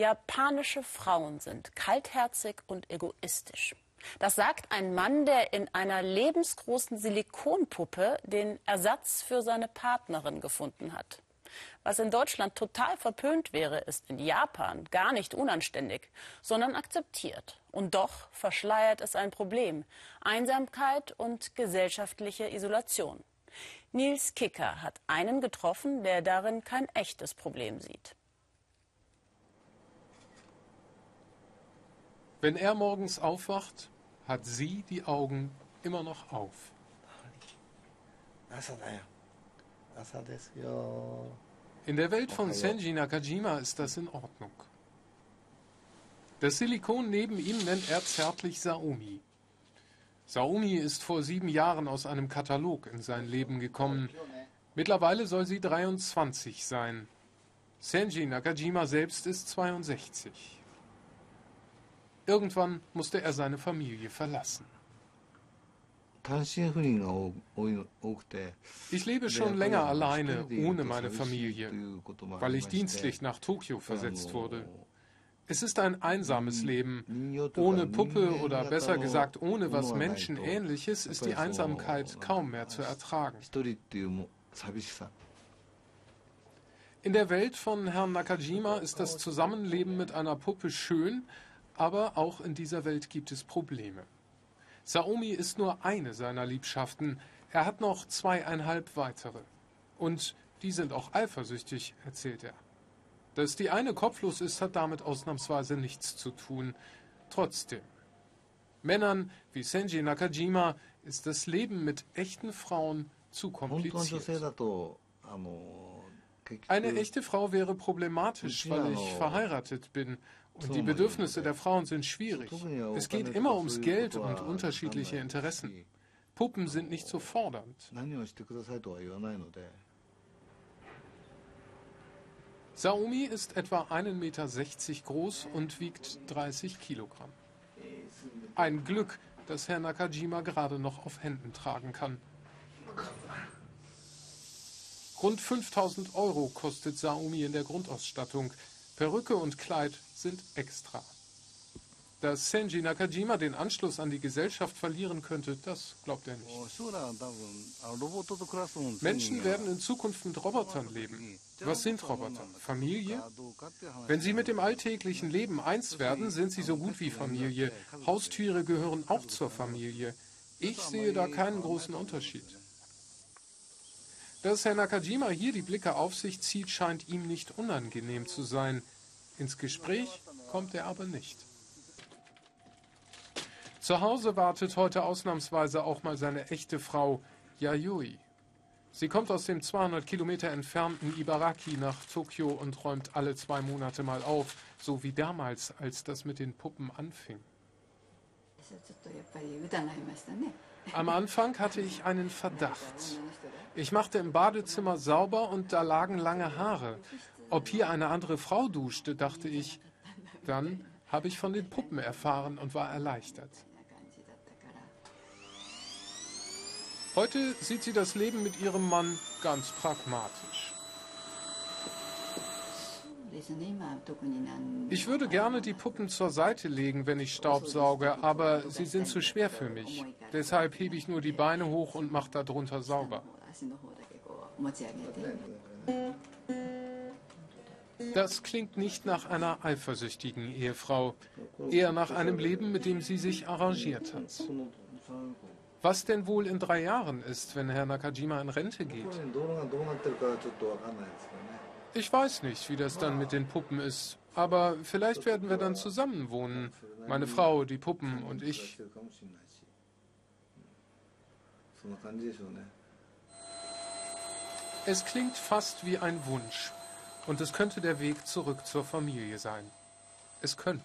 Japanische Frauen sind kaltherzig und egoistisch. Das sagt ein Mann, der in einer lebensgroßen Silikonpuppe den Ersatz für seine Partnerin gefunden hat. Was in Deutschland total verpönt wäre, ist in Japan gar nicht unanständig, sondern akzeptiert. Und doch verschleiert es ein Problem. Einsamkeit und gesellschaftliche Isolation. Nils Kicker hat einen getroffen, der darin kein echtes Problem sieht. Wenn er morgens aufwacht, hat sie die Augen immer noch auf. In der Welt von Senji Nakajima ist das in Ordnung. Das Silikon neben ihm nennt er zärtlich Saomi. Saomi ist vor sieben Jahren aus einem Katalog in sein Leben gekommen. Mittlerweile soll sie 23 sein. Senji Nakajima selbst ist 62. Irgendwann musste er seine Familie verlassen. Ich lebe schon länger alleine, ohne meine Familie, weil ich dienstlich nach Tokio versetzt wurde. Es ist ein einsames Leben. Ohne Puppe oder besser gesagt ohne was Menschenähnliches ist die Einsamkeit kaum mehr zu ertragen. In der Welt von Herrn Nakajima ist das Zusammenleben mit einer Puppe schön, aber auch in dieser Welt gibt es Probleme. Saomi ist nur eine seiner Liebschaften. Er hat noch zweieinhalb weitere. Und die sind auch eifersüchtig, erzählt er. Dass die eine kopflos ist, hat damit ausnahmsweise nichts zu tun. Trotzdem. Männern wie Senji Nakajima ist das Leben mit echten Frauen zu kompliziert. Eine echte Frau wäre problematisch, weil ich verheiratet bin und die Bedürfnisse der Frauen sind schwierig. Es geht immer ums Geld und unterschiedliche Interessen. Puppen sind nicht so fordernd. Saomi ist etwa 1,60 Meter groß und wiegt 30 Kilogramm. Ein Glück, dass Herr Nakajima gerade noch auf Händen tragen kann. Rund 5000 Euro kostet Saomi in der Grundausstattung. Perücke und Kleid sind extra. Dass Senji Nakajima den Anschluss an die Gesellschaft verlieren könnte, das glaubt er nicht. Menschen werden in Zukunft mit Robotern leben. Was sind Roboter? Familie? Wenn sie mit dem alltäglichen Leben eins werden, sind sie so gut wie Familie. Haustiere gehören auch zur Familie. Ich sehe da keinen großen Unterschied. Dass Herr Nakajima hier die Blicke auf sich zieht, scheint ihm nicht unangenehm zu sein. Ins Gespräch kommt er aber nicht. Zu Hause wartet heute ausnahmsweise auch mal seine echte Frau Yayoi. Sie kommt aus dem 200 Kilometer entfernten Ibaraki nach Tokio und räumt alle zwei Monate mal auf, so wie damals, als das mit den Puppen anfing. Am Anfang hatte ich einen Verdacht. Ich machte im Badezimmer sauber und da lagen lange Haare. Ob hier eine andere Frau duschte, dachte ich. Dann habe ich von den Puppen erfahren und war erleichtert. Heute sieht sie das Leben mit ihrem Mann ganz pragmatisch. Ich würde gerne die Puppen zur Seite legen, wenn ich Staub sauge, aber sie sind zu schwer für mich. Deshalb hebe ich nur die Beine hoch und mache darunter sauber. Das klingt nicht nach einer eifersüchtigen Ehefrau, eher nach einem Leben, mit dem sie sich arrangiert hat. Was denn wohl in drei Jahren ist, wenn Herr Nakajima in Rente geht? Ich weiß nicht, wie das dann mit den Puppen ist, aber vielleicht werden wir dann zusammen wohnen. Meine Frau, die Puppen und ich. Es klingt fast wie ein Wunsch. Und es könnte der Weg zurück zur Familie sein. Es könnte.